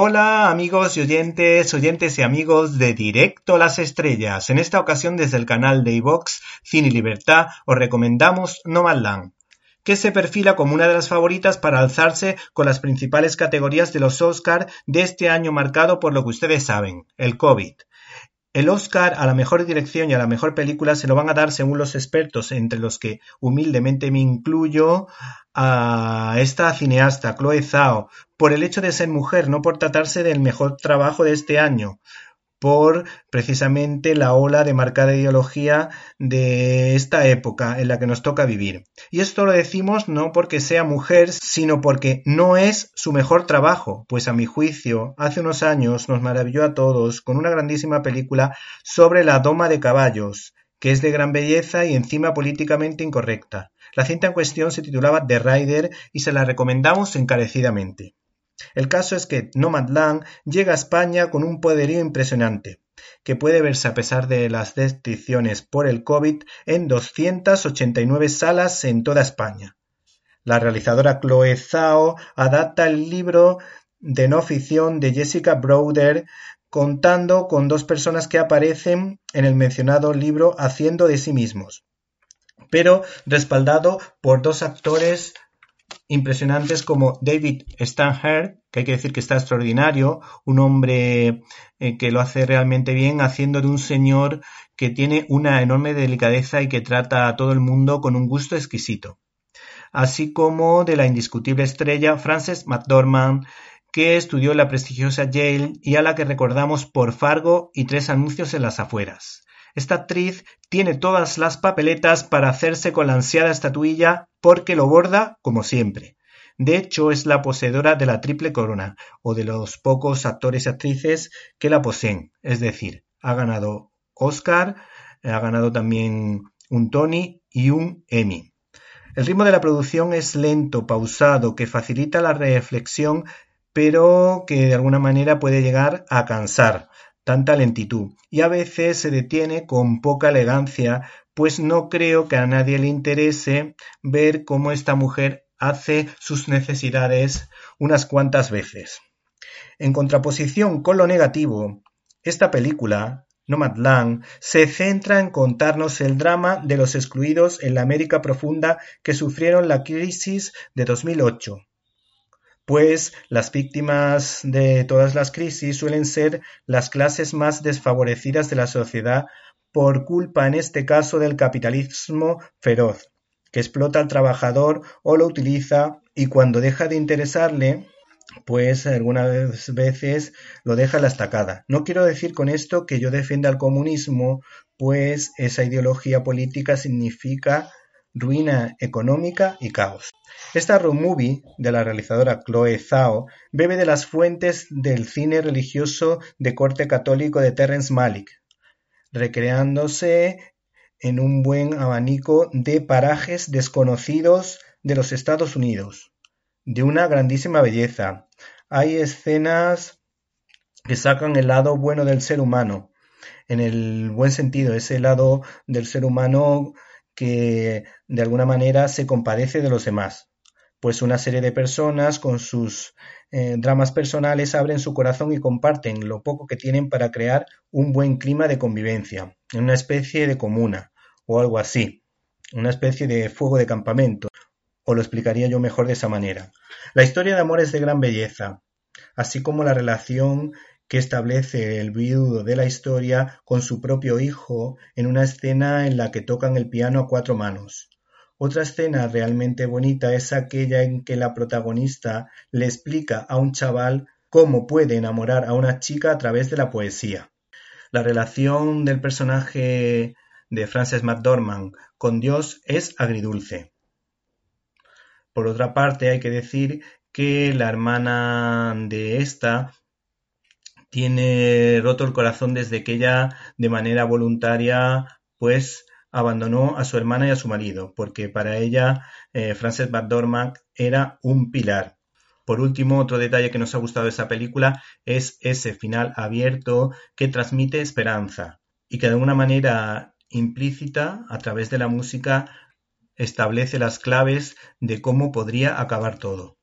Hola amigos y oyentes, oyentes y amigos de Directo a las Estrellas. En esta ocasión desde el canal de iVox Cine y Libertad os recomendamos Nomadland, que se perfila como una de las favoritas para alzarse con las principales categorías de los Oscar de este año marcado por lo que ustedes saben, el COVID. El Oscar a la mejor dirección y a la mejor película se lo van a dar según los expertos, entre los que humildemente me incluyo a esta cineasta, Chloe Zhao, por el hecho de ser mujer, no por tratarse del mejor trabajo de este año por precisamente la ola de marcada ideología de esta época en la que nos toca vivir. Y esto lo decimos no porque sea mujer, sino porque no es su mejor trabajo, pues a mi juicio, hace unos años nos maravilló a todos con una grandísima película sobre la doma de caballos, que es de gran belleza y encima políticamente incorrecta. La cinta en cuestión se titulaba The Rider y se la recomendamos encarecidamente. El caso es que Nomadland llega a España con un poderío impresionante, que puede verse a pesar de las restricciones por el COVID en 289 salas en toda España. La realizadora Chloe Zhao adapta el libro de no ficción de Jessica Browder contando con dos personas que aparecen en el mencionado libro haciendo de sí mismos, pero respaldado por dos actores impresionantes como David Stanher, que hay que decir que está extraordinario, un hombre eh, que lo hace realmente bien, haciendo de un señor que tiene una enorme delicadeza y que trata a todo el mundo con un gusto exquisito. Así como de la indiscutible estrella Frances McDormand, que estudió en la prestigiosa Yale y a la que recordamos por Fargo y tres anuncios en las afueras. Esta actriz tiene todas las papeletas para hacerse con la ansiada estatuilla porque lo borda como siempre. De hecho, es la poseedora de la triple corona, o de los pocos actores y actrices que la poseen. Es decir, ha ganado Oscar, ha ganado también un Tony y un Emmy. El ritmo de la producción es lento, pausado, que facilita la reflexión, pero que de alguna manera puede llegar a cansar tanta lentitud y a veces se detiene con poca elegancia, pues no creo que a nadie le interese ver cómo esta mujer hace sus necesidades unas cuantas veces. En contraposición con lo negativo, esta película, Nomadland, se centra en contarnos el drama de los excluidos en la América profunda que sufrieron la crisis de 2008 pues las víctimas de todas las crisis suelen ser las clases más desfavorecidas de la sociedad por culpa en este caso del capitalismo feroz, que explota al trabajador o lo utiliza y cuando deja de interesarle, pues algunas veces lo deja a la estacada. No quiero decir con esto que yo defienda el comunismo, pues esa ideología política significa ruina económica y caos. Esta road movie de la realizadora Chloe Zhao bebe de las fuentes del cine religioso de corte católico de Terrence Malick, recreándose en un buen abanico de parajes desconocidos de los Estados Unidos, de una grandísima belleza. Hay escenas que sacan el lado bueno del ser humano, en el buen sentido, ese lado del ser humano que de alguna manera se compadece de los demás, pues una serie de personas con sus eh, dramas personales abren su corazón y comparten lo poco que tienen para crear un buen clima de convivencia, una especie de comuna o algo así, una especie de fuego de campamento, o lo explicaría yo mejor de esa manera. La historia de amor es de gran belleza, así como la relación que establece el viudo de la historia con su propio hijo en una escena en la que tocan el piano a cuatro manos. Otra escena realmente bonita es aquella en que la protagonista le explica a un chaval cómo puede enamorar a una chica a través de la poesía. La relación del personaje de Frances McDormand con Dios es agridulce. Por otra parte, hay que decir que la hermana de esta tiene roto el corazón desde que ella de manera voluntaria pues abandonó a su hermana y a su marido, porque para ella eh, Frances McDormand era un pilar. Por último, otro detalle que nos ha gustado de esa película es ese final abierto que transmite esperanza y que de alguna manera implícita, a través de la música, establece las claves de cómo podría acabar todo.